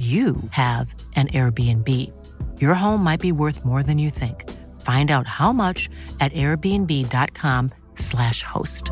you have an Airbnb. Your home might be worth more than you think. Find out how much at airbnb.com/slash host.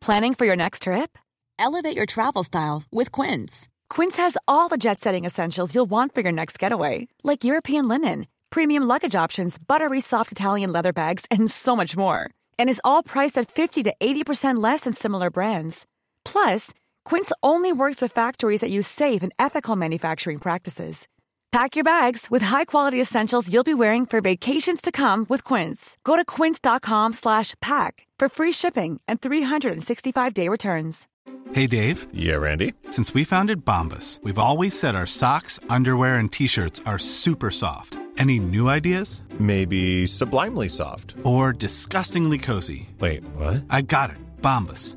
Planning for your next trip? Elevate your travel style with Quince. Quince has all the jet setting essentials you'll want for your next getaway, like European linen, premium luggage options, buttery soft Italian leather bags, and so much more. And is all priced at 50 to 80% less than similar brands. Plus, Quince only works with factories that use safe and ethical manufacturing practices. Pack your bags with high-quality essentials you'll be wearing for vacations to come with Quince. Go to quince.com/pack for free shipping and 365-day returns. Hey Dave. Yeah, Randy. Since we founded Bombus, we've always said our socks, underwear, and t-shirts are super soft. Any new ideas? Maybe sublimely soft. Or disgustingly cozy. Wait, what? I got it. Bombus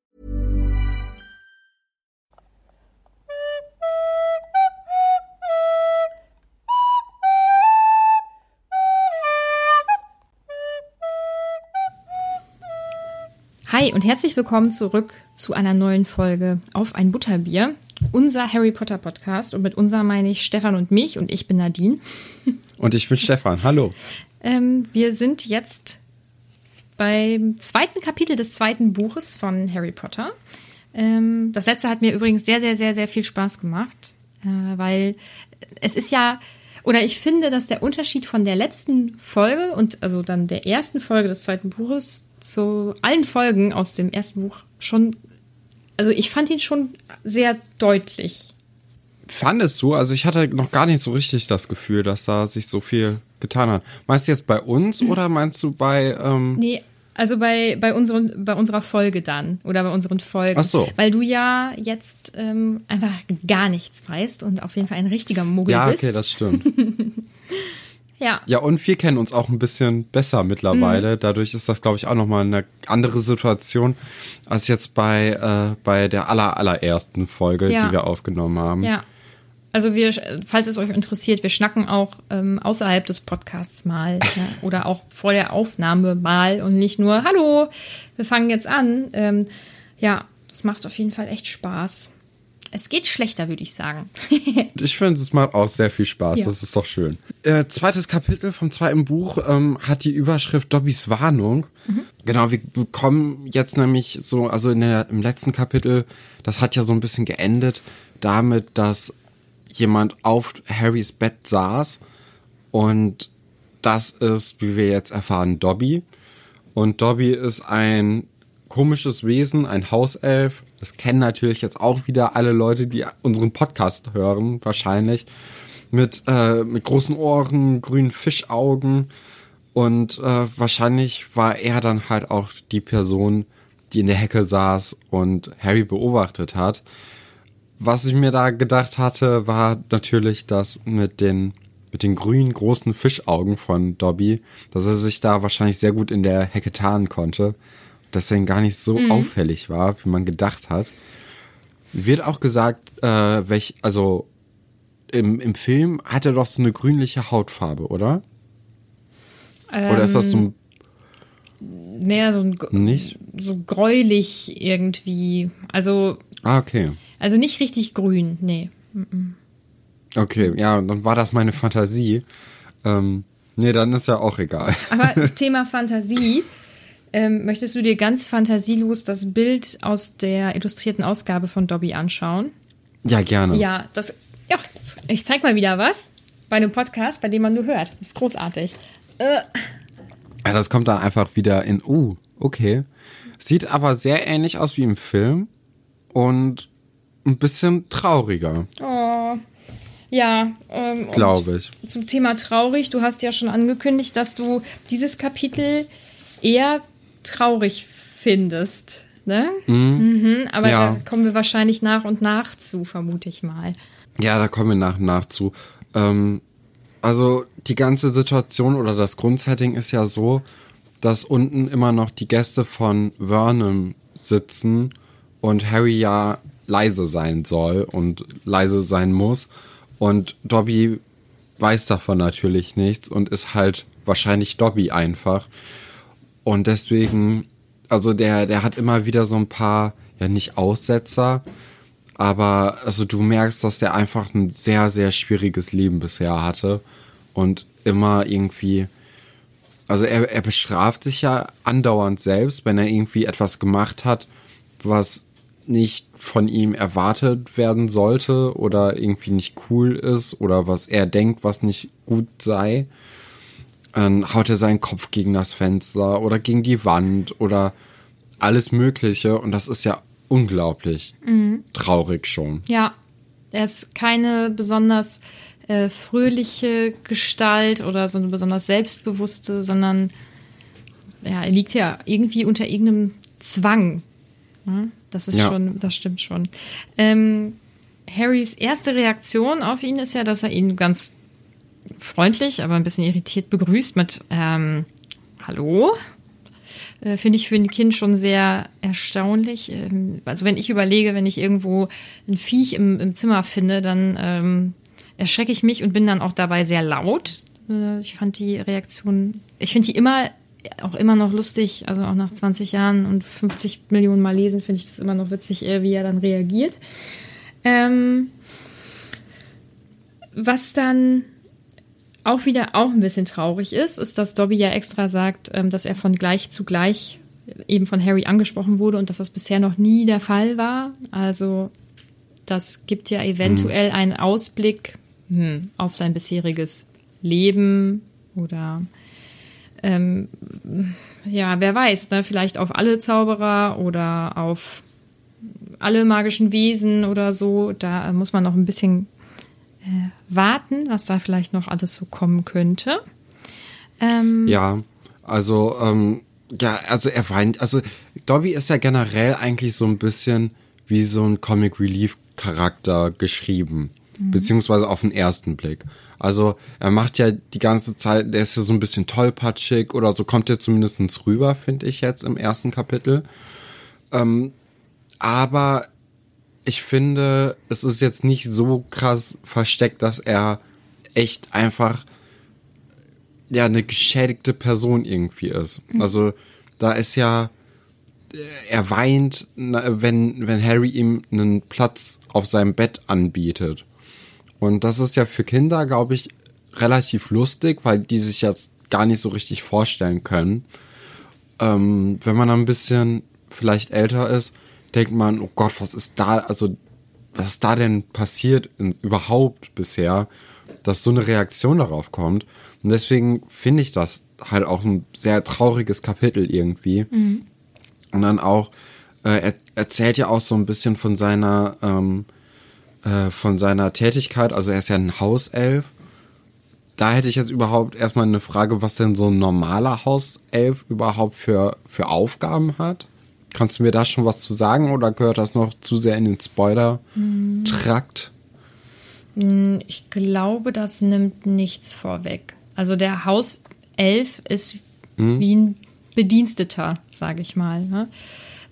Hi und herzlich willkommen zurück zu einer neuen Folge auf ein Butterbier, unser Harry Potter Podcast. Und mit unser meine ich Stefan und mich und ich bin Nadine. Und ich bin Stefan. Hallo. Ähm, wir sind jetzt beim zweiten Kapitel des zweiten Buches von Harry Potter. Ähm, das letzte hat mir übrigens sehr, sehr, sehr, sehr viel Spaß gemacht, äh, weil es ist ja oder ich finde, dass der Unterschied von der letzten Folge und also dann der ersten Folge des zweiten Buches zu allen Folgen aus dem ersten Buch schon, also ich fand ihn schon sehr deutlich. Fandest du? Also ich hatte noch gar nicht so richtig das Gefühl, dass da sich so viel getan hat. Meinst du jetzt bei uns oder meinst du bei... Ähm nee, also bei, bei, unseren, bei unserer Folge dann oder bei unseren Folgen. Ach so. Weil du ja jetzt ähm, einfach gar nichts weißt und auf jeden Fall ein richtiger Muggel ja, bist. Ja, okay, das stimmt. ja. Ja, und wir kennen uns auch ein bisschen besser mittlerweile. Mhm. Dadurch ist das, glaube ich, auch nochmal eine andere Situation als jetzt bei, äh, bei der aller, allerersten Folge, ja. die wir aufgenommen haben. Ja. Also wir, falls es euch interessiert, wir schnacken auch ähm, außerhalb des Podcasts mal ja, oder auch vor der Aufnahme mal und nicht nur, hallo, wir fangen jetzt an. Ähm, ja, das macht auf jeden Fall echt Spaß. Es geht schlechter, würde ich sagen. ich finde, es macht auch sehr viel Spaß. Ja. Das ist doch schön. Äh, zweites Kapitel vom zweiten Buch ähm, hat die Überschrift Dobbys Warnung. Mhm. Genau, wir bekommen jetzt nämlich so, also in der, im letzten Kapitel, das hat ja so ein bisschen geendet damit, dass jemand auf Harrys Bett saß und das ist, wie wir jetzt erfahren, Dobby. Und Dobby ist ein komisches Wesen, ein Hauself. Das kennen natürlich jetzt auch wieder alle Leute, die unseren Podcast hören, wahrscheinlich. Mit, äh, mit großen Ohren, grünen Fischaugen. Und äh, wahrscheinlich war er dann halt auch die Person, die in der Hecke saß und Harry beobachtet hat. Was ich mir da gedacht hatte, war natürlich das mit den, mit den grünen großen Fischaugen von Dobby, dass er sich da wahrscheinlich sehr gut in der Hecke tarnen konnte. Deswegen gar nicht so mhm. auffällig war, wie man gedacht hat. Wird auch gesagt, äh, welch, also im, im Film hat er doch so eine grünliche Hautfarbe, oder? Ähm, oder ist das so ein Naja, so ein nicht? so gräulich irgendwie. Also. Ah, okay. Also nicht richtig grün, nee. Okay, ja, dann war das meine Fantasie. Ähm, nee, dann ist ja auch egal. Aber Thema Fantasie. Ähm, möchtest du dir ganz fantasielos das Bild aus der illustrierten Ausgabe von Dobby anschauen? Ja, gerne. Ja, das, ja, ich zeig mal wieder was bei einem Podcast, bei dem man nur hört. Das ist großartig. Äh. Ja, das kommt dann einfach wieder in, uh, okay. Sieht aber sehr ähnlich aus wie im Film und ein bisschen trauriger. Oh. Ja, ähm, glaube ich. Zum Thema traurig, du hast ja schon angekündigt, dass du dieses Kapitel eher traurig findest. Ne? Mhm. Mhm, aber ja. da kommen wir wahrscheinlich nach und nach zu, vermute ich mal. Ja, da kommen wir nach und nach zu. Ähm, also die ganze Situation oder das Grundsetting ist ja so, dass unten immer noch die Gäste von Vernon sitzen und Harry ja leise sein soll und leise sein muss. Und Dobby weiß davon natürlich nichts und ist halt wahrscheinlich Dobby einfach. Und deswegen, also der, der hat immer wieder so ein paar, ja nicht Aussetzer, aber also du merkst, dass der einfach ein sehr, sehr schwieriges Leben bisher hatte und immer irgendwie, also er, er bestraft sich ja andauernd selbst, wenn er irgendwie etwas gemacht hat, was nicht von ihm erwartet werden sollte oder irgendwie nicht cool ist oder was er denkt, was nicht gut sei. Dann haut er seinen Kopf gegen das Fenster oder gegen die Wand oder alles Mögliche und das ist ja unglaublich mhm. traurig schon. Ja, er ist keine besonders äh, fröhliche Gestalt oder so eine besonders selbstbewusste, sondern ja, er liegt ja irgendwie unter irgendeinem Zwang. Ja, das ist ja. schon, das stimmt schon. Ähm, Harrys erste Reaktion auf ihn ist ja, dass er ihn ganz freundlich, aber ein bisschen irritiert begrüßt mit ähm, Hallo. Äh, Finde ich für ein Kind schon sehr erstaunlich. Ähm, also wenn ich überlege, wenn ich irgendwo ein Viech im, im Zimmer finde, dann ähm, erschrecke ich mich und bin dann auch dabei sehr laut. Äh, ich fand die Reaktion, ich finde die immer auch immer noch lustig, also auch nach 20 Jahren und 50 Millionen Mal lesen, finde ich das immer noch witzig, wie er dann reagiert. Ähm, was dann auch wieder auch ein bisschen traurig ist, ist, dass Dobby ja extra sagt, ähm, dass er von gleich zu gleich eben von Harry angesprochen wurde und dass das bisher noch nie der Fall war. Also das gibt ja eventuell mhm. einen Ausblick hm, auf sein bisheriges Leben oder ähm, ja, wer weiß, ne? vielleicht auf alle Zauberer oder auf alle magischen Wesen oder so. Da muss man noch ein bisschen äh, warten, was da vielleicht noch alles so kommen könnte. Ähm, ja, also ähm, ja, also er weint, also Dobby ist ja generell eigentlich so ein bisschen wie so ein Comic Relief Charakter geschrieben, mhm. beziehungsweise auf den ersten Blick. Also er macht ja die ganze Zeit, der ist ja so ein bisschen tollpatschig oder so kommt er zumindest rüber, finde ich jetzt im ersten Kapitel. Ähm, aber ich finde, es ist jetzt nicht so krass versteckt, dass er echt einfach ja eine geschädigte Person irgendwie ist. Mhm. Also da ist ja er weint, wenn wenn Harry ihm einen Platz auf seinem Bett anbietet. Und das ist ja für Kinder, glaube ich, relativ lustig, weil die sich jetzt gar nicht so richtig vorstellen können. Ähm, wenn man ein bisschen vielleicht älter ist, denkt man, oh Gott, was ist da, also was ist da denn passiert in, überhaupt bisher, dass so eine Reaktion darauf kommt. Und deswegen finde ich das halt auch ein sehr trauriges Kapitel irgendwie. Mhm. Und dann auch, äh, er erzählt ja auch so ein bisschen von seiner ähm, äh, von seiner Tätigkeit, also er ist ja ein Hauself. Da hätte ich jetzt überhaupt erstmal eine Frage, was denn so ein normaler Hauself überhaupt für, für Aufgaben hat. Kannst du mir da schon was zu sagen oder gehört das noch zu sehr in den Spoiler-Trakt? Hm, ich glaube, das nimmt nichts vorweg. Also der Hauself ist hm? wie ein Bediensteter, sage ich mal. Ne?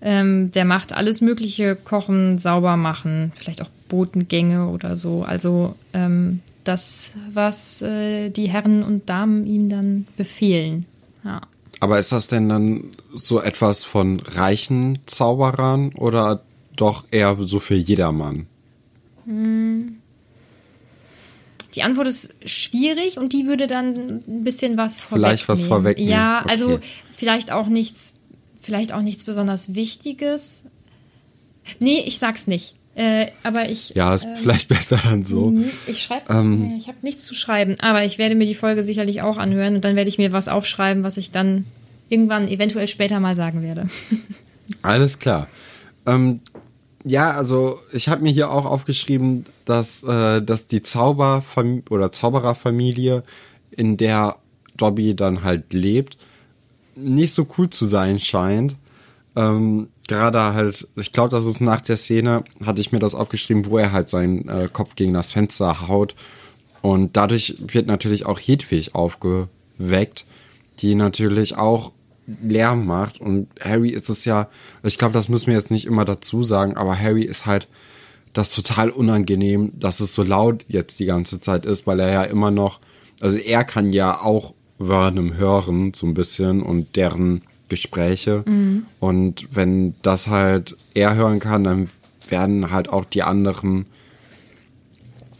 Ähm, der macht alles Mögliche, kochen, sauber machen, vielleicht auch Botengänge oder so. Also ähm, das, was äh, die Herren und Damen ihm dann befehlen. Ja. Aber ist das denn dann so etwas von reichen Zauberern oder doch eher so für jedermann? Hm. Die Antwort ist schwierig und die würde dann ein bisschen was vorwegnehmen. Vielleicht was vorwegnehmen. Ja, also okay. also vielleicht auch nichts, vielleicht auch nichts besonders Wichtiges. Nee, ich sag's nicht. Äh, aber ich. Ja, ist ähm, vielleicht besser dann so. Mhm, ich schreibe. Ähm, ich habe nichts zu schreiben, aber ich werde mir die Folge sicherlich auch anhören und dann werde ich mir was aufschreiben, was ich dann irgendwann eventuell später mal sagen werde. Alles klar. Ähm, Ja, also ich habe mir hier auch aufgeschrieben, dass, äh, dass die Zauberfam oder Zaubererfamilie, in der Dobby dann halt lebt, nicht so cool zu sein scheint. Ähm, Gerade halt, ich glaube, das ist nach der Szene, hatte ich mir das aufgeschrieben, wo er halt seinen äh, Kopf gegen das Fenster haut. Und dadurch wird natürlich auch Hedwig aufgeweckt, die natürlich auch Lärm macht. Und Harry ist es ja, ich glaube, das müssen wir jetzt nicht immer dazu sagen, aber Harry ist halt das total unangenehm, dass es so laut jetzt die ganze Zeit ist, weil er ja immer noch, also er kann ja auch Vernon hören, so ein bisschen, und deren Gespräche. Mhm. Und wenn das halt er hören kann, dann werden halt auch die anderen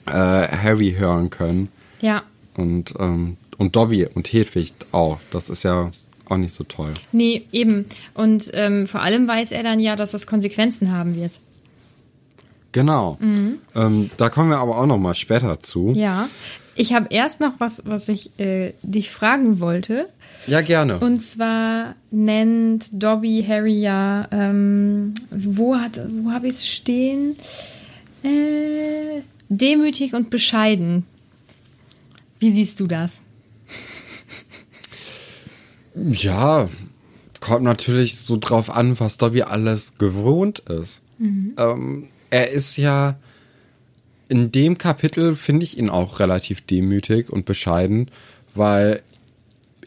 äh, Harry hören können. Ja. Und, ähm, und Dobby und Hedwig auch. Das ist ja auch nicht so toll. Nee, eben. Und ähm, vor allem weiß er dann ja, dass das Konsequenzen haben wird. Genau. Mhm. Ähm, da kommen wir aber auch noch mal später zu. Ja. Ich habe erst noch was, was ich äh, dich fragen wollte. Ja, gerne. Und zwar nennt Dobby Harry ja, ähm, wo, wo habe ich es stehen? Äh, demütig und bescheiden. Wie siehst du das? Ja, kommt natürlich so drauf an, was Dobby alles gewohnt ist. Mhm. Ähm, er ist ja in dem Kapitel finde ich ihn auch relativ demütig und bescheiden, weil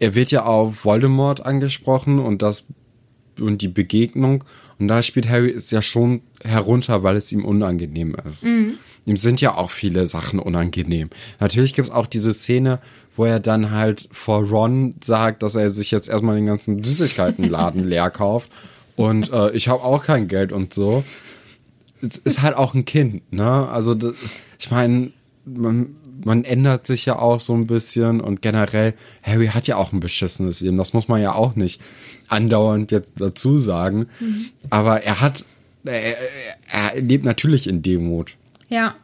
er wird ja auf Voldemort angesprochen und das und die Begegnung und da spielt Harry es ja schon herunter, weil es ihm unangenehm ist. Mhm. Ihm sind ja auch viele Sachen unangenehm. Natürlich gibt es auch diese Szene, wo er dann halt vor Ron sagt, dass er sich jetzt erstmal den ganzen Süßigkeitenladen leer kauft. Und äh, ich habe auch kein Geld und so. Es ist halt auch ein Kind, ne? Also, das, ich meine, man, man ändert sich ja auch so ein bisschen und generell, Harry hat ja auch ein beschissenes Leben. Das muss man ja auch nicht andauernd jetzt dazu sagen. Mhm. Aber er hat, er, er lebt natürlich in Demut. Ja.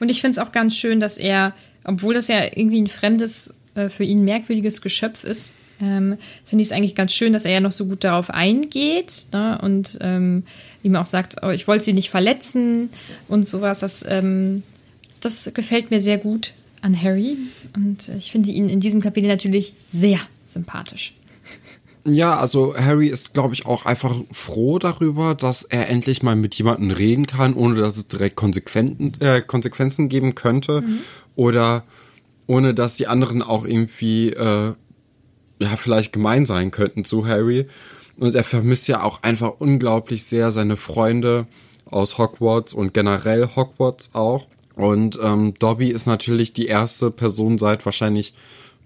Und ich finde es auch ganz schön, dass er, obwohl das ja irgendwie ein fremdes, äh, für ihn merkwürdiges Geschöpf ist, ähm, finde ich es eigentlich ganz schön, dass er ja noch so gut darauf eingeht ne? und ähm, ihm auch sagt, oh, ich wollte sie nicht verletzen und sowas. Das, ähm, das gefällt mir sehr gut an Harry und ich finde ihn in diesem Kapitel natürlich sehr sympathisch. Ja, also Harry ist, glaube ich, auch einfach froh darüber, dass er endlich mal mit jemandem reden kann, ohne dass es direkt Konsequenzen, äh, Konsequenzen geben könnte. Mhm. Oder ohne dass die anderen auch irgendwie, äh, ja, vielleicht gemein sein könnten zu Harry. Und er vermisst ja auch einfach unglaublich sehr seine Freunde aus Hogwarts und generell Hogwarts auch. Und ähm, Dobby ist natürlich die erste Person seit wahrscheinlich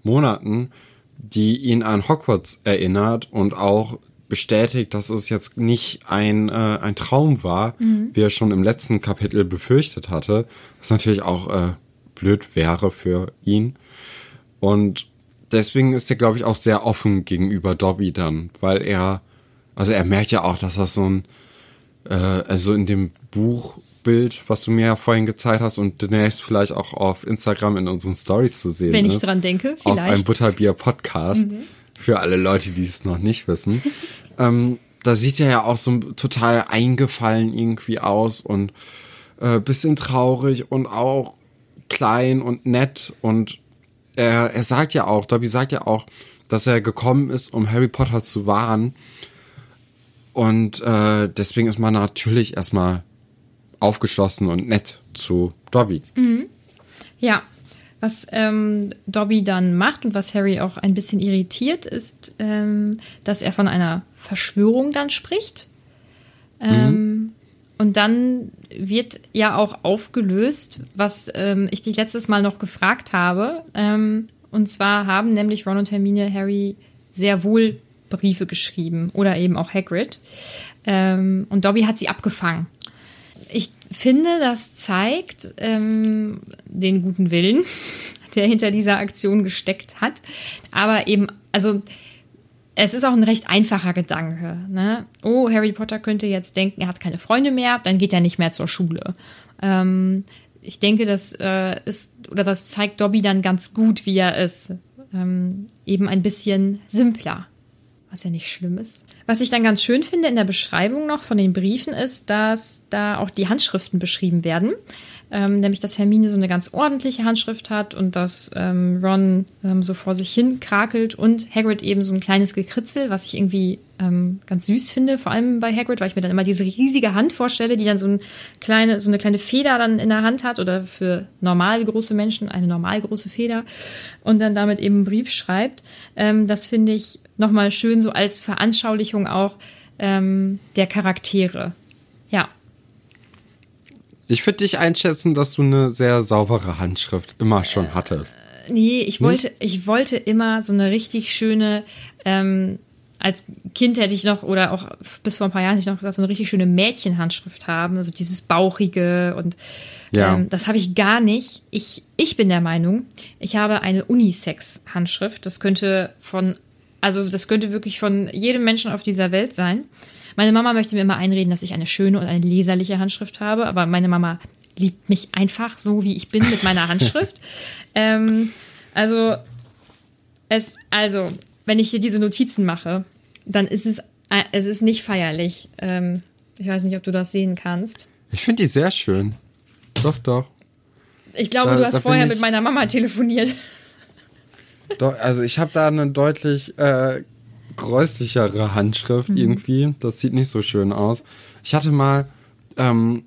Monaten, die ihn an Hogwarts erinnert und auch bestätigt, dass es jetzt nicht ein, äh, ein Traum war, mhm. wie er schon im letzten Kapitel befürchtet hatte, was natürlich auch äh, blöd wäre für ihn. Und deswegen ist er, glaube ich, auch sehr offen gegenüber Dobby dann, weil er, also er merkt ja auch, dass das so ein, äh, also in dem Buch Bild, was du mir ja vorhin gezeigt hast und demnächst vielleicht auch auf Instagram in unseren Stories zu sehen Wenn ich ist, dran denke, vielleicht. Auf einem Butterbier-Podcast. Mhm. Für alle Leute, die es noch nicht wissen. ähm, da sieht er ja auch so total eingefallen irgendwie aus und äh, bisschen traurig und auch klein und nett und er, er sagt ja auch, Dobby sagt ja auch, dass er gekommen ist, um Harry Potter zu wahren. Und äh, deswegen ist man natürlich erstmal aufgeschlossen und nett zu Dobby. Mhm. Ja, was ähm, Dobby dann macht und was Harry auch ein bisschen irritiert, ist, ähm, dass er von einer Verschwörung dann spricht. Ähm, mhm. Und dann wird ja auch aufgelöst, was ähm, ich dich letztes Mal noch gefragt habe. Ähm, und zwar haben nämlich Ron und Hermine Harry sehr wohl Briefe geschrieben oder eben auch Hagrid. Ähm, und Dobby hat sie abgefangen ich finde, das zeigt ähm, den guten Willen, der hinter dieser Aktion gesteckt hat. Aber eben, also es ist auch ein recht einfacher Gedanke. Ne? Oh, Harry Potter könnte jetzt denken, er hat keine Freunde mehr, dann geht er nicht mehr zur Schule. Ähm, ich denke, das äh, ist oder das zeigt Dobby dann ganz gut, wie er ist. Ähm, eben ein bisschen simpler was ja nicht schlimm ist. Was ich dann ganz schön finde in der Beschreibung noch von den Briefen ist, dass da auch die Handschriften beschrieben werden. Ähm, nämlich, dass Hermine so eine ganz ordentliche Handschrift hat und dass ähm, Ron ähm, so vor sich hin krakelt und Hagrid eben so ein kleines Gekritzel, was ich irgendwie ähm, ganz süß finde, vor allem bei Hagrid, weil ich mir dann immer diese riesige Hand vorstelle, die dann so, ein kleine, so eine kleine Feder dann in der Hand hat oder für normal große Menschen eine normal große Feder und dann damit eben einen Brief schreibt. Ähm, das finde ich nochmal schön so als Veranschaulichung auch ähm, der Charaktere. Ja. Ich würde dich einschätzen, dass du eine sehr saubere Handschrift immer schon hattest. Äh, nee, ich wollte, ich wollte immer so eine richtig schöne, ähm, als Kind hätte ich noch, oder auch bis vor ein paar Jahren hätte ich noch gesagt, so eine richtig schöne Mädchenhandschrift haben. Also dieses Bauchige und ja. ähm, das habe ich gar nicht. Ich, ich bin der Meinung, ich habe eine Unisex-Handschrift. Das könnte von, also das könnte wirklich von jedem Menschen auf dieser Welt sein. Meine Mama möchte mir immer einreden, dass ich eine schöne und eine leserliche Handschrift habe, aber meine Mama liebt mich einfach so, wie ich bin mit meiner Handschrift. ähm, also, es, also, wenn ich hier diese Notizen mache, dann ist es, äh, es ist nicht feierlich. Ähm, ich weiß nicht, ob du das sehen kannst. Ich finde die sehr schön. Doch, doch. Ich glaube, da, du hast vorher mit meiner Mama telefoniert. Doch, also ich habe da eine deutlich äh, gräuslichere Handschrift mhm. irgendwie. Das sieht nicht so schön aus. Ich hatte mal, ähm,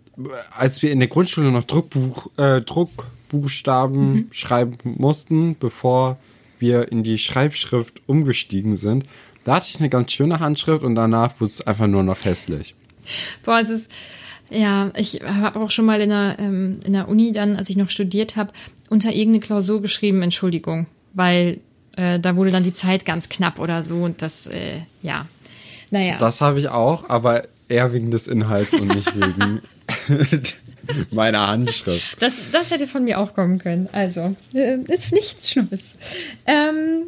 als wir in der Grundschule noch Druckbuch, äh, Druckbuchstaben mhm. schreiben mussten, bevor wir in die Schreibschrift umgestiegen sind, da hatte ich eine ganz schöne Handschrift und danach wurde es einfach nur noch hässlich. Boah, es ist, ja, ich habe auch schon mal in der, ähm, in der Uni dann, als ich noch studiert habe, unter irgendeine Klausur geschrieben, Entschuldigung, weil äh, da wurde dann die Zeit ganz knapp oder so und das, äh, ja, naja. Das habe ich auch, aber eher wegen des Inhalts und nicht wegen meiner Handschrift. Das, das hätte von mir auch kommen können. Also, äh, ist nichts Schlimmes. Ähm,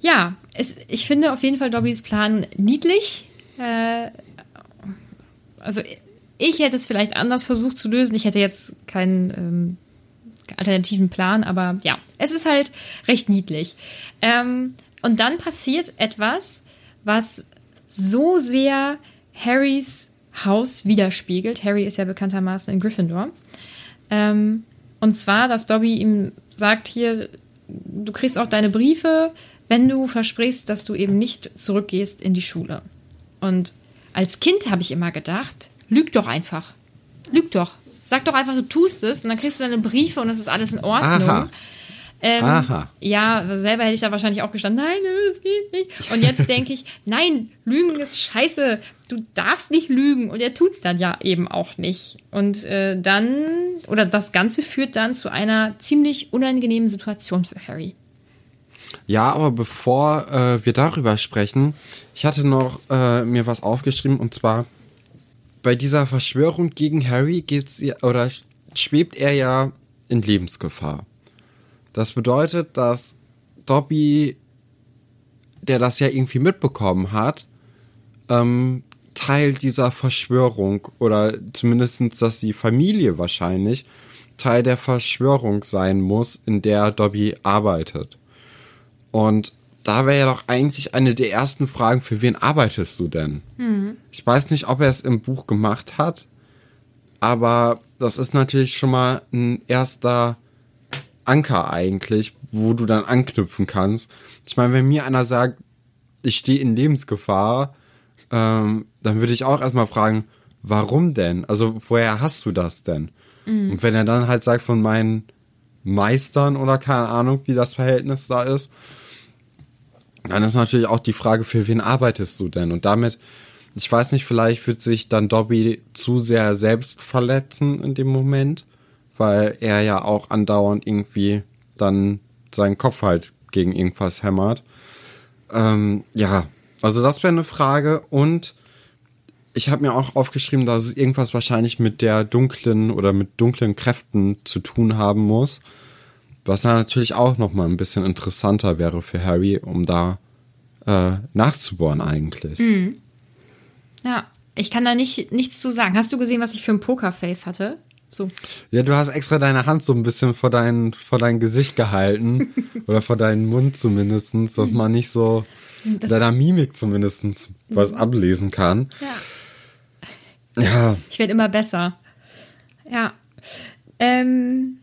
ja, es, ich finde auf jeden Fall Dobbys Plan niedlich. Äh, also, ich hätte es vielleicht anders versucht zu lösen. Ich hätte jetzt keinen ähm, alternativen Plan, aber ja, es ist halt recht niedlich. Ähm, und dann passiert etwas, was so sehr Harrys Haus widerspiegelt. Harry ist ja bekanntermaßen in Gryffindor. Ähm, und zwar, dass Dobby ihm sagt hier, du kriegst auch deine Briefe, wenn du versprichst, dass du eben nicht zurückgehst in die Schule. Und als Kind habe ich immer gedacht, lüg doch einfach. Lüg doch. Sag doch einfach, du tust es und dann kriegst du deine Briefe und es ist alles in Ordnung. Aha. Ähm, Aha. Ja, selber hätte ich da wahrscheinlich auch gestanden, nein, das geht nicht. Und jetzt denke ich, nein, Lügen ist scheiße. Du darfst nicht lügen. Und er tut es dann ja eben auch nicht. Und äh, dann, oder das Ganze führt dann zu einer ziemlich unangenehmen Situation für Harry. Ja, aber bevor äh, wir darüber sprechen, ich hatte noch äh, mir was aufgeschrieben und zwar bei dieser Verschwörung gegen Harry geht's oder schwebt er ja in Lebensgefahr. Das bedeutet, dass Dobby, der das ja irgendwie mitbekommen hat, ähm, Teil dieser Verschwörung oder zumindestens, dass die Familie wahrscheinlich Teil der Verschwörung sein muss, in der Dobby arbeitet. Und da wäre ja doch eigentlich eine der ersten Fragen, für wen arbeitest du denn? Mhm. Ich weiß nicht, ob er es im Buch gemacht hat, aber das ist natürlich schon mal ein erster Anker eigentlich, wo du dann anknüpfen kannst. Ich meine, wenn mir einer sagt, ich stehe in Lebensgefahr, ähm, dann würde ich auch erstmal fragen, warum denn? Also, woher hast du das denn? Mhm. Und wenn er dann halt sagt von meinen Meistern oder keine Ahnung, wie das Verhältnis da ist, dann ist natürlich auch die Frage, für wen arbeitest du denn? Und damit, ich weiß nicht, vielleicht wird sich dann Dobby zu sehr selbst verletzen in dem Moment, weil er ja auch andauernd irgendwie dann seinen Kopf halt gegen irgendwas hämmert. Ähm, ja, also das wäre eine Frage und ich habe mir auch aufgeschrieben, dass es irgendwas wahrscheinlich mit der dunklen oder mit dunklen Kräften zu tun haben muss. Was dann natürlich auch nochmal ein bisschen interessanter wäre für Harry, um da äh, nachzubohren eigentlich. Mhm. Ja, ich kann da nicht, nichts zu sagen. Hast du gesehen, was ich für ein Pokerface hatte? So. Ja, du hast extra deine Hand so ein bisschen vor dein, vor dein Gesicht gehalten. oder vor deinen Mund zumindest, dass man nicht so das deiner Mimik zumindest was mhm. ablesen kann. Ja. Ja. Ich werde immer besser. Ja. Ähm.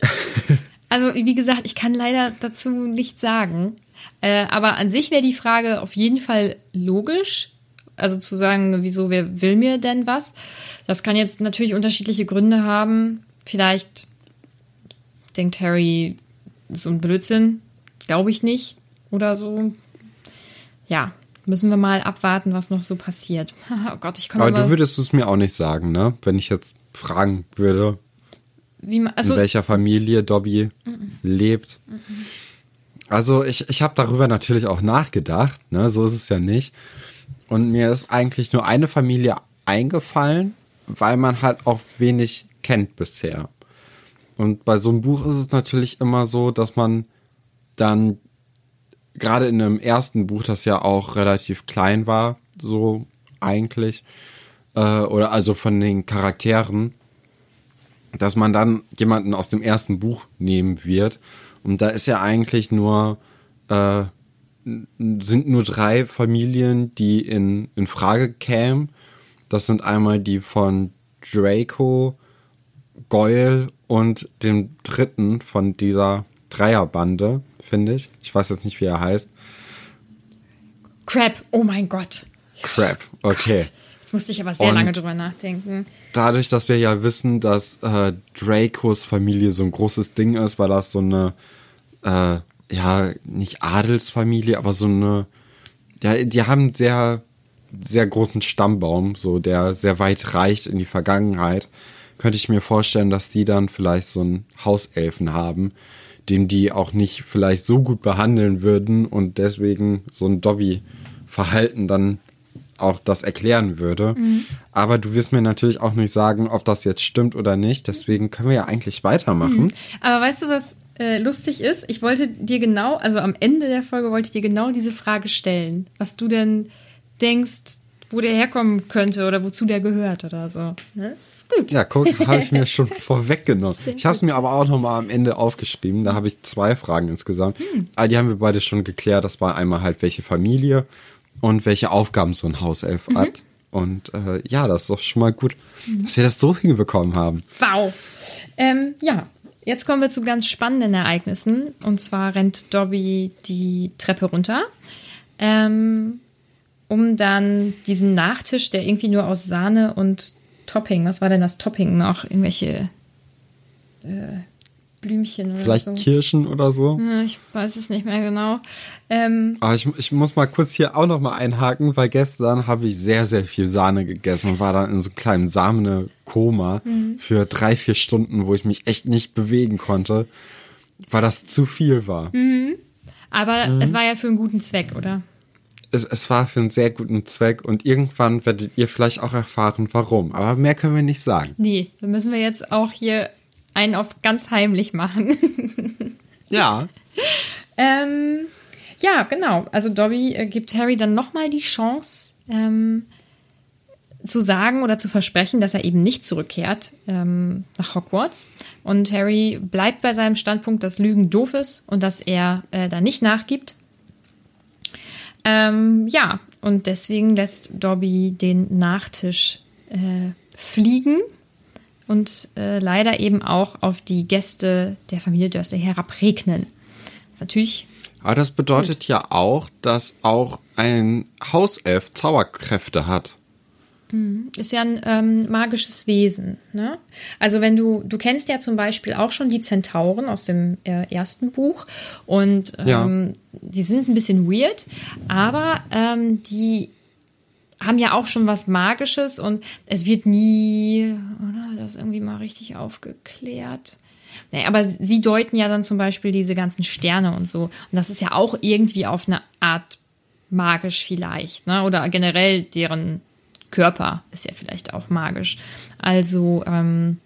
also, wie gesagt, ich kann leider dazu nichts sagen. Äh, aber an sich wäre die Frage auf jeden Fall logisch. Also zu sagen, wieso, wer will mir denn was? Das kann jetzt natürlich unterschiedliche Gründe haben. Vielleicht denkt Harry, so ein Blödsinn, glaube ich nicht. Oder so. Ja, müssen wir mal abwarten, was noch so passiert. oh Gott, ich komme aber. Aber du würdest es mir auch nicht sagen, ne? Wenn ich jetzt fragen würde, man, also, in welcher Familie Dobby mm -mm. lebt. Mm also ich, ich habe darüber natürlich auch nachgedacht, ne? So ist es ja nicht. Und mir ist eigentlich nur eine Familie eingefallen, weil man halt auch wenig kennt bisher. Und bei so einem Buch ist es natürlich immer so, dass man dann gerade in einem ersten Buch, das ja auch relativ klein war, so eigentlich, äh, oder also von den Charakteren, dass man dann jemanden aus dem ersten Buch nehmen wird. Und da ist ja eigentlich nur äh, sind nur drei Familien, die in, in Frage kämen. Das sind einmal die von Draco, Goyle und dem dritten von dieser Dreierbande, finde ich. Ich weiß jetzt nicht, wie er heißt. Crap, oh mein Gott. Crap, okay. Gott. Jetzt musste ich aber sehr und lange drüber nachdenken. Dadurch, dass wir ja wissen, dass äh, Dracos Familie so ein großes Ding ist, weil das so eine äh, ja, nicht Adelsfamilie, aber so eine, ja, die haben sehr, sehr großen Stammbaum, so der sehr weit reicht in die Vergangenheit. Könnte ich mir vorstellen, dass die dann vielleicht so einen Hauselfen haben, den die auch nicht vielleicht so gut behandeln würden und deswegen so ein Dobby-Verhalten dann auch das erklären würde. Mhm. Aber du wirst mir natürlich auch nicht sagen, ob das jetzt stimmt oder nicht. Deswegen können wir ja eigentlich weitermachen. Mhm. Aber weißt du, was äh, lustig ist, ich wollte dir genau, also am Ende der Folge wollte ich dir genau diese Frage stellen, was du denn denkst, wo der herkommen könnte oder wozu der gehört oder so. Das ist gut. Ja, guck, habe ich mir schon vorweggenommen. Ich habe es mir aber auch nochmal am Ende aufgeschrieben. Da habe ich zwei Fragen insgesamt. Hm. Aber ah, die haben wir beide schon geklärt. Das war einmal halt, welche Familie und welche Aufgaben so ein Hauself mhm. hat. Und äh, ja, das ist doch schon mal gut, mhm. dass wir das so hinbekommen haben. Wow. Ähm, ja, Jetzt kommen wir zu ganz spannenden Ereignissen. Und zwar rennt Dobby die Treppe runter, ähm, um dann diesen Nachtisch, der irgendwie nur aus Sahne und Topping, was war denn das Topping noch? Irgendwelche äh, Blümchen oder Vielleicht so. Kirschen oder so. Ich weiß es nicht mehr genau. Ähm, Aber ich, ich muss mal kurz hier auch noch mal einhaken, weil gestern habe ich sehr, sehr viel Sahne gegessen und war dann in so einem kleinen Sahne-Koma mhm. für drei, vier Stunden, wo ich mich echt nicht bewegen konnte, weil das zu viel war. Mhm. Aber mhm. es war ja für einen guten Zweck, oder? Es, es war für einen sehr guten Zweck und irgendwann werdet ihr vielleicht auch erfahren, warum. Aber mehr können wir nicht sagen. Nee, dann müssen wir jetzt auch hier einen auf ganz heimlich machen. ja. ähm, ja, genau. Also Dobby äh, gibt Harry dann nochmal die Chance, ähm, zu sagen oder zu versprechen, dass er eben nicht zurückkehrt ähm, nach Hogwarts. Und Harry bleibt bei seinem Standpunkt, dass Lügen doof ist und dass er äh, da nicht nachgibt. Ähm, ja, und deswegen lässt Dobby den Nachtisch äh, fliegen und äh, leider eben auch auf die Gäste der Familie Dursley herabregnen. Das ist natürlich. Aber das bedeutet cool. ja auch, dass auch ein Hauself Zauberkräfte hat. Mhm. Ist ja ein ähm, magisches Wesen. Ne? Also wenn du, du kennst ja zum Beispiel auch schon die Zentauren aus dem äh, ersten Buch und ähm, ja. die sind ein bisschen weird, aber ähm, die haben ja auch schon was Magisches und es wird nie, oder? Das irgendwie mal richtig aufgeklärt. Nee, aber sie deuten ja dann zum Beispiel diese ganzen Sterne und so. Und das ist ja auch irgendwie auf eine Art magisch vielleicht, ne? Oder generell deren Körper ist ja vielleicht auch magisch. Also, ähm,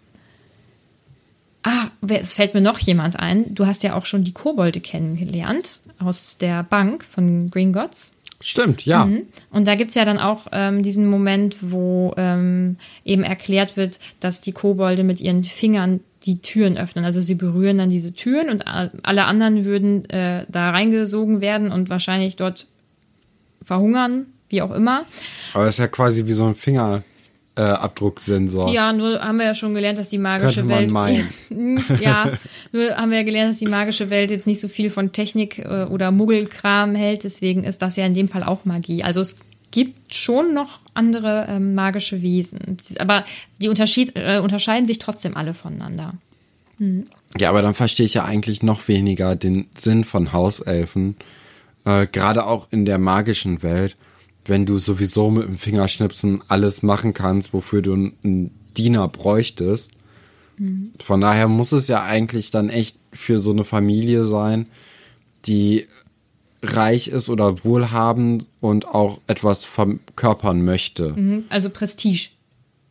ah, es fällt mir noch jemand ein. Du hast ja auch schon die Kobolde kennengelernt aus der Bank von Green Gods. Stimmt, ja. Mhm. Und da gibt es ja dann auch ähm, diesen Moment, wo ähm, eben erklärt wird, dass die Kobolde mit ihren Fingern die Türen öffnen. Also sie berühren dann diese Türen und alle anderen würden äh, da reingesogen werden und wahrscheinlich dort verhungern, wie auch immer. Aber es ist ja quasi wie so ein Fingerabdrucksensor. Ja, nur haben wir ja schon gelernt, dass die magische Welt. meinen. ja, nur haben wir ja gelernt, dass die magische Welt jetzt nicht so viel von Technik äh, oder Muggelkram hält. Deswegen ist das ja in dem Fall auch Magie. Also es gibt schon noch andere ähm, magische Wesen. Aber die Unterschied, äh, unterscheiden sich trotzdem alle voneinander. Ja, aber dann verstehe ich ja eigentlich noch weniger den Sinn von Hauselfen. Äh, Gerade auch in der magischen Welt, wenn du sowieso mit dem Fingerschnipsen alles machen kannst, wofür du einen Diener bräuchtest. Von daher muss es ja eigentlich dann echt für so eine Familie sein, die reich ist oder wohlhabend und auch etwas verkörpern möchte. Mhm. Also Prestige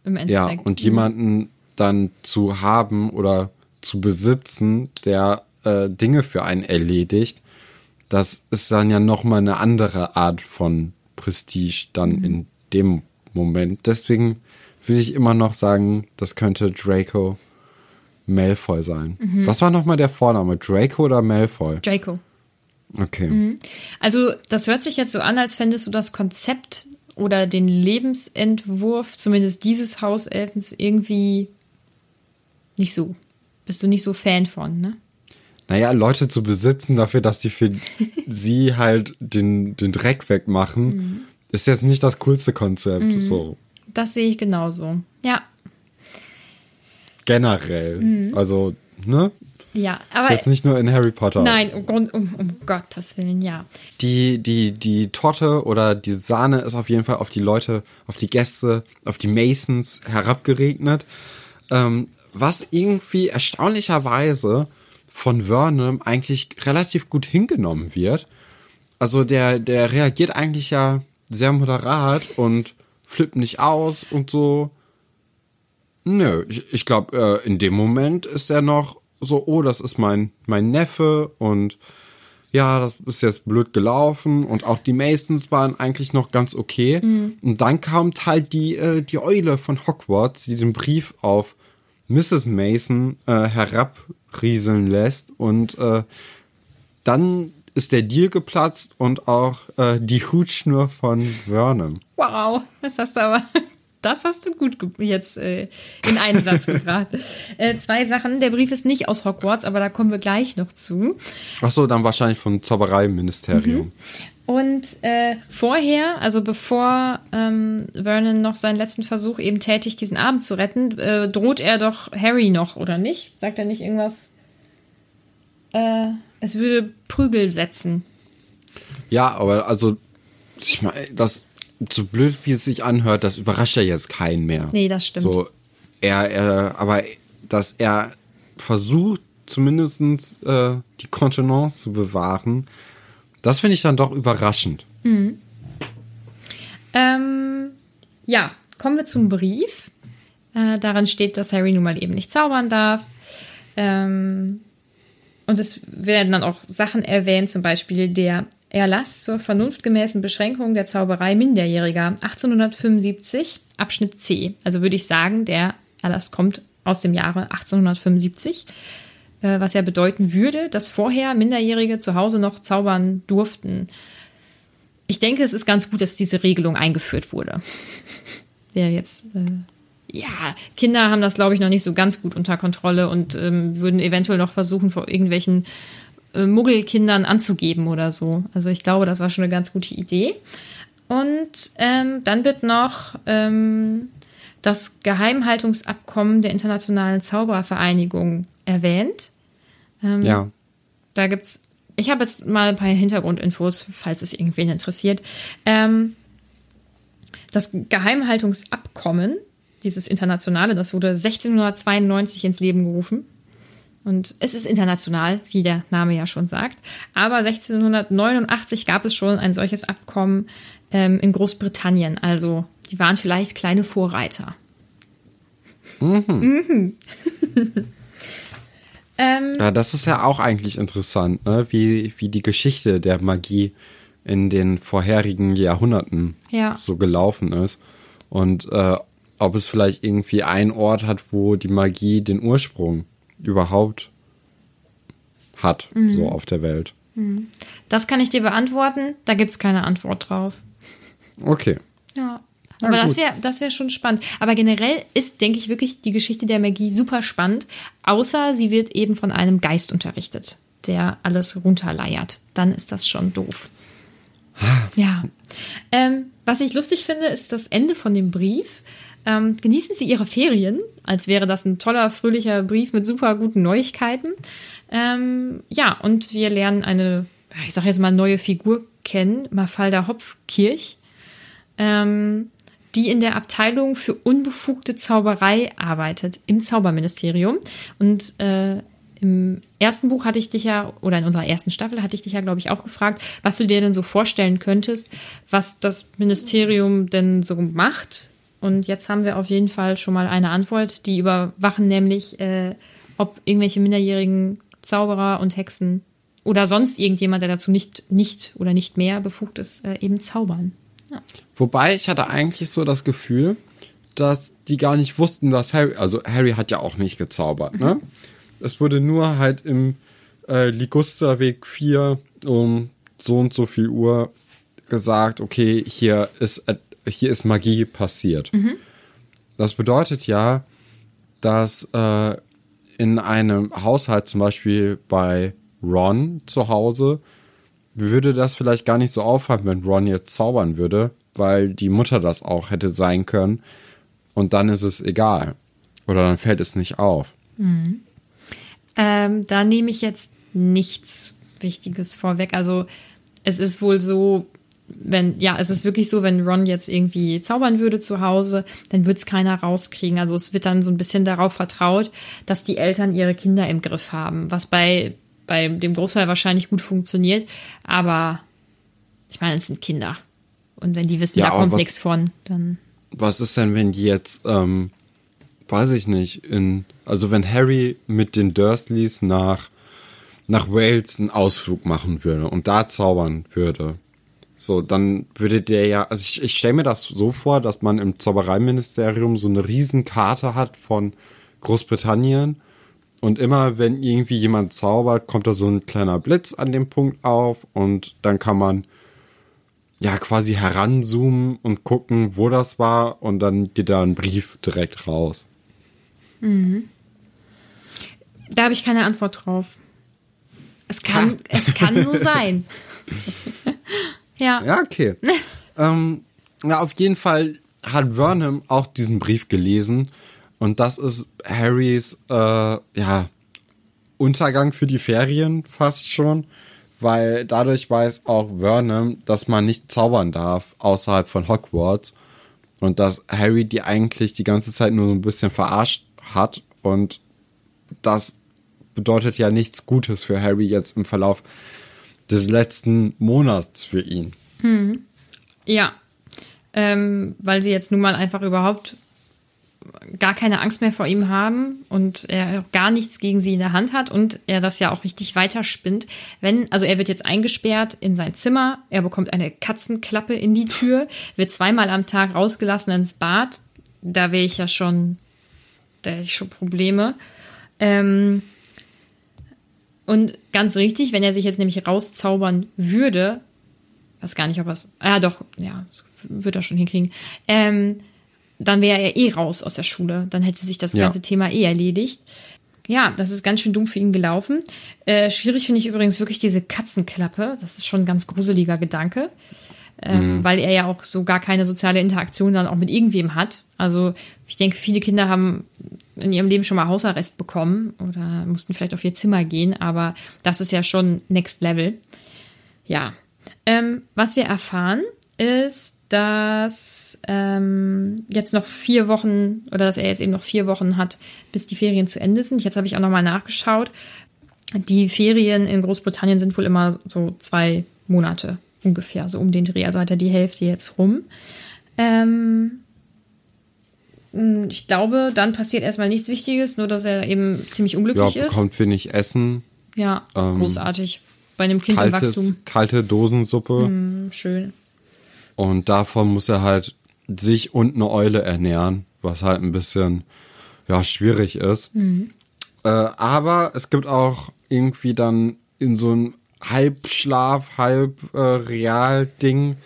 im Ja, Endeffekt. und jemanden dann zu haben oder zu besitzen, der äh, Dinge für einen erledigt, das ist dann ja nochmal eine andere Art von Prestige dann in dem Moment. Deswegen würde ich immer noch sagen, das könnte Draco Malfoy sein. Was war nochmal der Vorname? Draco oder Malfoy? Draco. Okay. Also, das hört sich jetzt so an, als fändest du das Konzept oder den Lebensentwurf, zumindest dieses Hauselfens, irgendwie nicht so. Bist du nicht so Fan von, ne? Naja, Leute zu besitzen dafür, dass sie für sie halt den, den Dreck wegmachen, ist jetzt nicht das coolste Konzept. So Das sehe ich genauso. Ja, generell. Also, ne? ja. Ist Aber jetzt nicht nur in Harry Potter. nein, um, um, um Gottes Willen, ja. Die, die, die Torte oder die Sahne ist auf jeden Fall auf die Leute, auf die Gäste, auf die Masons herabgeregnet. Ähm, was irgendwie erstaunlicherweise von Vernon eigentlich relativ gut hingenommen wird. Also der, der reagiert eigentlich ja sehr moderat und flippt nicht aus und so. Nö, ich, ich glaube, äh, in dem Moment ist er noch so, oh, das ist mein, mein Neffe und ja, das ist jetzt blöd gelaufen und auch die Masons waren eigentlich noch ganz okay. Und dann kommt halt die, äh, die Eule von Hogwarts, die den Brief auf Mrs. Mason äh, herabrieseln lässt und äh, dann ist der Deal geplatzt und auch äh, die Hutschnur von Vernon. Wow, das hast du aber. Das hast du gut jetzt äh, in einen Satz gebracht. Äh, zwei Sachen. Der Brief ist nicht aus Hogwarts, aber da kommen wir gleich noch zu. Ach so, dann wahrscheinlich vom Zaubereiministerium. Und äh, vorher, also bevor ähm, Vernon noch seinen letzten Versuch eben tätigt, diesen Abend zu retten, äh, droht er doch Harry noch, oder nicht? Sagt er nicht irgendwas? Äh, es würde Prügel setzen. Ja, aber also, ich meine, das, so blöd wie es sich anhört, das überrascht ja jetzt keinen mehr. Nee, das stimmt. So, er, er, aber dass er versucht, zumindestens äh, die Kontenance zu bewahren, das finde ich dann doch überraschend. Ähm, ja, kommen wir zum Brief. Äh, daran steht, dass Harry nun mal eben nicht zaubern darf. Ähm, und es werden dann auch Sachen erwähnt, zum Beispiel der Erlass zur vernunftgemäßen Beschränkung der Zauberei Minderjähriger 1875, Abschnitt C. Also würde ich sagen, der Erlass kommt aus dem Jahre 1875, äh, was ja bedeuten würde, dass vorher Minderjährige zu Hause noch zaubern durften. Ich denke, es ist ganz gut, dass diese Regelung eingeführt wurde. Der jetzt, äh, ja, Kinder haben das, glaube ich, noch nicht so ganz gut unter Kontrolle und ähm, würden eventuell noch versuchen, vor irgendwelchen äh, Muggelkindern anzugeben oder so. Also ich glaube, das war schon eine ganz gute Idee. Und ähm, dann wird noch ähm, das Geheimhaltungsabkommen der Internationalen Zauberervereinigung erwähnt. Ja. Da gibt's. Ich habe jetzt mal ein paar Hintergrundinfos, falls es irgendwen interessiert. Ähm, das Geheimhaltungsabkommen, dieses internationale, das wurde 1692 ins Leben gerufen. Und es ist international, wie der Name ja schon sagt. Aber 1689 gab es schon ein solches Abkommen ähm, in Großbritannien. Also die waren vielleicht kleine Vorreiter. Mhm. ähm, Ja, das ist ja auch eigentlich interessant, ne? wie, wie die Geschichte der Magie in den vorherigen Jahrhunderten Ja. so gelaufen ist. Und äh, ob es vielleicht irgendwie einen Ort hat, wo die Magie den Ursprung überhaupt hat, Mhm. so auf der Welt. Das kann ich dir beantworten. Da gibt es keine Antwort drauf. Okay. Ja. Aber das gut. wäre das wär schon spannend. Aber generell ist, denke ich, wirklich die Geschichte der Magie super spannend. Außer sie wird eben von einem Geist unterrichtet, der alles runterleiert. Dann ist das schon doof. Ja. Ähm, was ich lustig finde, ist das Ende von dem Brief. Ähm, genießen Sie Ihre Ferien, als wäre das ein toller, fröhlicher Brief mit super guten Neuigkeiten. Ähm, ja, und wir lernen eine, ich sage jetzt mal, neue Figur kennen, Mafalda Hopfkirch, ähm, die in der Abteilung für unbefugte Zauberei arbeitet im Zauberministerium. Und äh, im ersten Buch hatte ich dich ja, oder in unserer ersten Staffel hatte ich dich ja, glaube ich, auch gefragt, was du dir denn so vorstellen könntest, was das Ministerium denn so macht. Und jetzt haben wir auf jeden Fall schon mal eine Antwort. Die überwachen nämlich, äh, ob irgendwelche minderjährigen Zauberer und Hexen oder sonst irgendjemand, der dazu nicht, nicht oder nicht mehr befugt ist, äh, eben zaubern. Wobei ich hatte eigentlich so das Gefühl, dass die gar nicht wussten, dass Harry, also Harry hat ja auch nicht gezaubert, ne? Es wurde nur halt im äh, Ligusterweg 4 um so und so viel Uhr gesagt, okay, hier ist, hier ist Magie passiert. Das bedeutet ja, dass äh, in einem Haushalt, zum Beispiel bei Ron zu Hause, würde das vielleicht gar nicht so auffallen, wenn Ron jetzt zaubern würde, weil die Mutter das auch hätte sein können. Und dann ist es egal. Oder dann fällt es nicht auf. Ähm, da nehme ich jetzt nichts Wichtiges vorweg. Also es ist wohl so, wenn, ja, es ist wirklich so, wenn Ron jetzt irgendwie zaubern würde zu Hause, dann wird es keiner rauskriegen. Also es wird dann so ein bisschen darauf vertraut, dass die Eltern ihre Kinder im Griff haben, was bei, bei dem Großteil wahrscheinlich gut funktioniert. Aber ich meine, es sind Kinder. Und wenn die wissen, Ja, da kommt nichts von, dann. Was ist denn, wenn die jetzt, ähm, weiß ich nicht, in, also wenn Harry mit den Dursleys nach, nach Wales einen Ausflug machen würde und da zaubern würde? So, dann würde der ja, also ich, ich stelle mir das so vor, dass man im Zaubereiministerium so eine Riesenkarte hat von Großbritannien und immer, wenn irgendwie jemand zaubert, kommt da so ein kleiner Blitz an dem Punkt auf und dann kann man ja quasi heranzoomen und gucken, wo das war und dann geht da ein Brief direkt raus. Da habe ich keine Antwort drauf. Es kann, es kann so sein. ja. Ja, okay. ähm, ja, auf jeden Fall hat Vernon auch diesen Brief gelesen und das ist Harrys äh, ja Untergang für die Ferien fast schon, weil dadurch weiß auch Vernon, dass man nicht zaubern darf außerhalb von Hogwarts und dass Harry die eigentlich die ganze Zeit nur so ein bisschen verarscht hat und das bedeutet ja nichts Gutes für Harry jetzt im Verlauf des letzten Monats für ihn. Ja. Ähm, weil sie jetzt nun mal einfach überhaupt gar keine Angst mehr vor ihm haben und er gar nichts gegen sie in der Hand hat und er das ja auch richtig weiterspinnt. Wenn, also er wird jetzt eingesperrt in sein Zimmer, er bekommt eine Katzenklappe in die Tür, wird zweimal am Tag rausgelassen ins Bad. Da wäre ich ja schon, da hätte ich schon Probleme. Ähm, und ganz richtig, wenn er sich jetzt nämlich rauszaubern würde, weiß gar nicht, ob er es. Ah, doch, ja, das wird er schon hinkriegen. Ähm, dann wäre er eh raus aus der Schule. Dann hätte sich das Ja. ganze Thema eh erledigt. Ja, das ist ganz schön dumm für ihn gelaufen. Äh, schwierig finde ich übrigens wirklich diese Katzenklappe. Das ist schon ein ganz gruseliger Gedanke. Ähm, Weil er ja auch so gar keine soziale Interaktion dann auch mit irgendwem hat. Also ich denke, viele Kinder haben in ihrem Leben schon mal Hausarrest bekommen oder mussten vielleicht auf ihr Zimmer gehen, aber das ist ja schon Next Level. Ja. Ähm, was wir erfahren, ist, dass ähm, jetzt noch vier Wochen oder dass er jetzt eben noch vier Wochen hat, bis die Ferien zu Ende sind. Jetzt habe ich auch nochmal nachgeschaut. Die Ferien in Großbritannien sind wohl immer so zwei Monate ungefähr, so um den Dreh. Also hat er die Hälfte jetzt rum. Ähm, mh, ich glaube, dann passiert erstmal nichts Wichtiges, nur dass er eben ziemlich Ja, unglücklich ist. bekommt wenig Essen, Ja, ähm, großartig. Bei einem Kind im kaltes, Wachstum. kalte Dosensuppe Schön. Und davon muss er halt sich und eine Eule ernähren, was halt ein bisschen ja schwierig ist. Äh, aber es gibt auch irgendwie dann in so einem halb Schlaf, halb äh, real Ding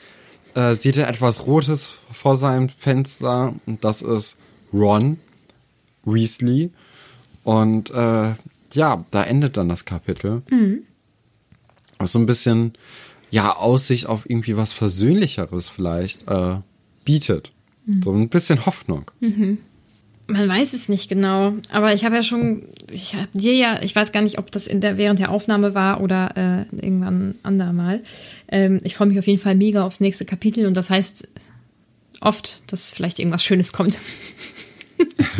äh, sieht er etwas Rotes vor seinem Fenster und das ist Ron Weasley. Und äh, ja, da endet dann das Kapitel. Mhm. Was so ein bisschen, ja, Aussicht auf irgendwie was Versöhnlicheres vielleicht äh, bietet. Mhm. So ein bisschen Hoffnung. Mhm. Man weiß es nicht genau, aber ich habe ja schon, ich habe dir ja, ich weiß gar nicht, ob das in der, während der Aufnahme war oder äh, irgendwann andermal. Ähm, ich freue mich auf jeden Fall mega aufs nächste Kapitel und das heißt oft, dass vielleicht irgendwas Schönes kommt.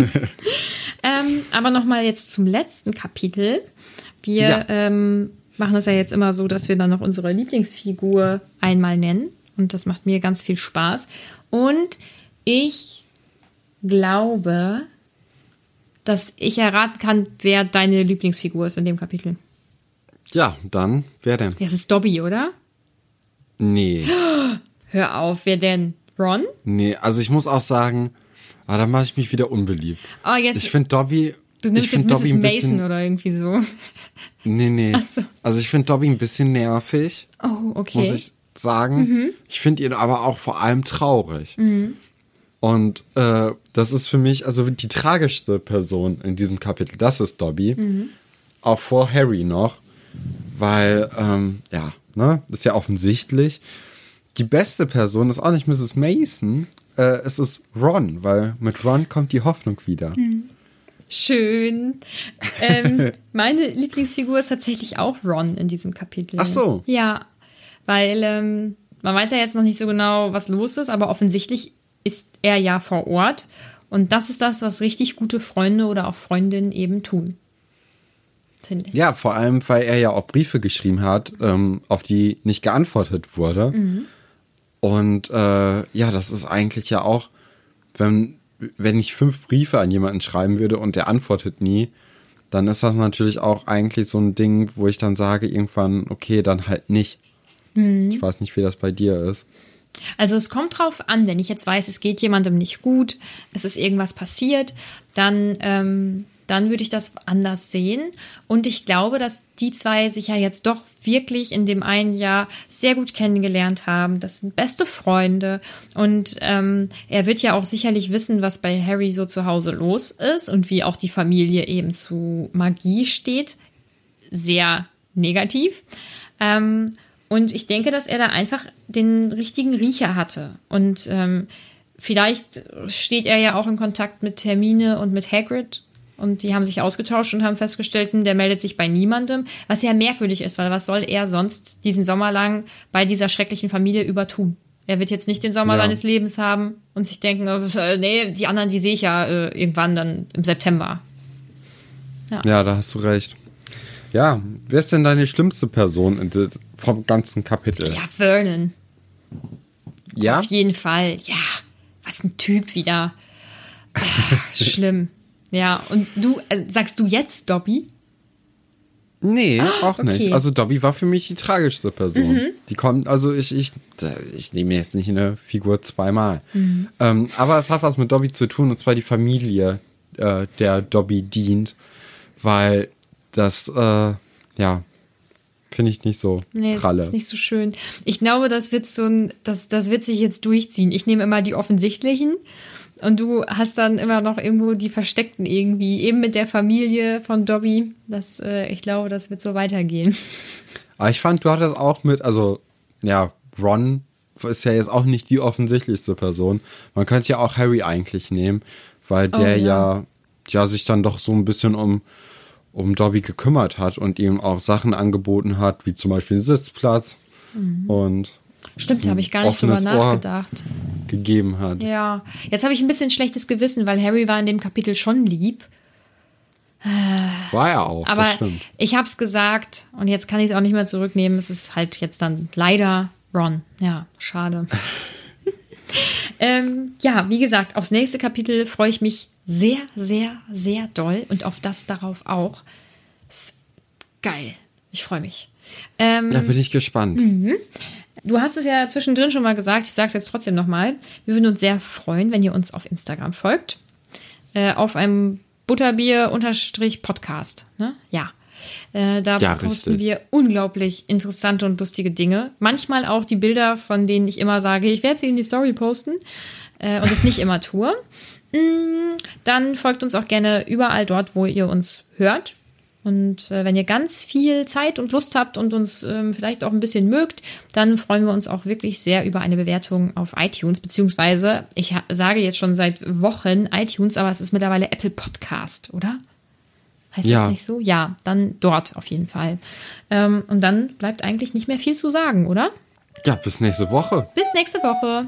ähm, aber nochmal jetzt zum letzten Kapitel. Wir ja. ähm, machen das ja jetzt immer so, dass wir dann noch unsere Lieblingsfigur einmal nennen und das macht mir ganz viel Spaß. Und ich glaube, dass ich erraten kann, wer deine Lieblingsfigur ist in dem Kapitel. Ja, dann, wer denn? Das ist Dobby, oder? Nee. Hör auf, wer denn? Ron? Nee, also ich muss auch sagen, ah, da mache ich mich wieder unbeliebt. Oh, ich finde Dobby. Du nimmst jetzt Mrs. Dobby ein bisschen, Mason oder irgendwie so. Nee, nee. So. Also ich finde Dobby ein bisschen nervig. Oh, okay. Muss ich sagen. Mhm. Ich finde ihn aber auch vor allem traurig. Mhm. Und äh, das ist für mich also die tragischste Person in diesem Kapitel. Das ist Dobby. Mhm. Auch vor Harry noch. Weil, ähm, ja, ne, ist ja offensichtlich. Die beste Person ist auch nicht Mrs. Mason, äh, es ist Ron, weil mit Ron kommt die Hoffnung wieder. Mhm. Schön. Ähm, meine Lieblingsfigur ist tatsächlich auch Ron in diesem Kapitel. Ach so. Ja, weil ähm, man weiß ja jetzt noch nicht so genau, was los ist, aber offensichtlich ist er ja vor Ort. Und das ist das, was richtig gute Freunde oder auch Freundinnen eben tun. Ja, vor allem, weil er ja auch Briefe geschrieben hat, ähm, auf die nicht geantwortet wurde. Mhm. Und äh, ja, das ist eigentlich ja auch, wenn, wenn ich fünf Briefe an jemanden schreiben würde und der antwortet nie, dann ist das natürlich auch eigentlich so ein Ding, wo ich dann sage irgendwann, okay, dann halt nicht. Mhm. Ich weiß nicht, wie das bei dir ist. Also es kommt drauf an, wenn ich jetzt weiß, es geht jemandem nicht gut, es ist irgendwas passiert, dann, ähm, dann würde ich das anders sehen. Und ich glaube, dass die zwei sich ja jetzt doch wirklich in dem einen Jahr sehr gut kennengelernt haben. Das sind beste Freunde. Und ähm, er wird ja auch sicherlich wissen, was bei Harry so zu Hause los ist und wie auch die Familie eben zu Magie steht. Sehr negativ. Ähm, und ich denke, dass er da einfach den richtigen Riecher hatte. Und ähm, vielleicht steht er ja auch in Kontakt mit Termine und mit Hagrid. Und die haben sich ausgetauscht und haben festgestellt, hm, der meldet sich bei niemandem. Was ja merkwürdig ist, weil was soll er sonst diesen Sommer lang bei dieser schrecklichen Familie übertun? Er wird jetzt nicht den Sommer ja. seines Lebens haben und sich denken, äh, nee, die anderen, die sehe ich ja äh, irgendwann dann im September. Ja. ja, da hast du recht. Ja, wer ist denn deine schlimmste Person vom ganzen Kapitel? Ja, Vernon. Ja? Auf jeden Fall. Ja, was ein Typ wieder. Ach, schlimm. Ja, und du, äh, sagst du jetzt Dobby? Nee, ah, auch okay. nicht. Also Dobby war für mich die tragischste Person. Mhm. Die kommt, also ich, ich, ich nehme jetzt nicht eine Figur zweimal. Mhm. Ähm, aber es hat was mit Dobby zu tun, und zwar die Familie, äh, der Dobby dient. Weil das, äh, ja, finde ich nicht so nee, pralle. Das ist nicht so schön. Ich glaube, das wird so ein, das, das wird sich jetzt durchziehen. Ich nehme immer die offensichtlichen und du hast dann immer noch irgendwo die versteckten irgendwie, eben mit der Familie von Dobby. Das, äh, ich glaube, das wird so weitergehen. Aber ich fand, du hattest auch mit, also, ja, Ron ist ja jetzt auch nicht die offensichtlichste Person. Man könnte ja auch Harry eigentlich nehmen, weil der oh, ja. ja, ja sich dann doch so ein bisschen um um Dobby gekümmert hat und ihm auch Sachen angeboten hat, wie zum Beispiel Sitzplatz mhm. und Stimmt, da habe ich gar nicht drüber nachgedacht. gegeben hat. Ja, jetzt habe ich ein bisschen schlechtes Gewissen, weil Harry war in dem Kapitel schon lieb. War er auch, aber ich habe es gesagt und jetzt kann ich es auch nicht mehr zurücknehmen. Es ist halt jetzt dann leider Ron. Ja, schade. ähm, ja, wie gesagt, aufs nächste Kapitel freue ich mich sehr, sehr, sehr doll und auf das darauf auch. Ist geil. Ich freue mich. Ähm, da bin ich gespannt. Mhm. Du hast es ja zwischendrin schon mal gesagt, ich sage es jetzt trotzdem nochmal. Wir würden uns sehr freuen, wenn ihr uns auf Instagram folgt. Äh, auf einem Butterbier-Podcast. Ne? Ja. Äh, da ja, posten richtig. wir unglaublich interessante und lustige Dinge. Manchmal auch die Bilder, von denen ich immer sage, ich werde sie in die Story posten äh, und es nicht immer tue. Mm, dann folgt uns auch gerne überall dort, wo ihr uns hört. Und äh, wenn ihr ganz viel Zeit und Lust habt und uns ähm, vielleicht auch ein bisschen mögt, dann freuen wir uns auch wirklich sehr über eine Bewertung auf iTunes, beziehungsweise ich sage jetzt schon seit Wochen iTunes, aber es ist mittlerweile Apple Podcast, oder? Heißt ja. das nicht so? Ja, dann dort auf jeden Fall. Ähm, und dann bleibt eigentlich nicht mehr viel zu sagen, oder? Ja, bis nächste Woche. Bis nächste Woche.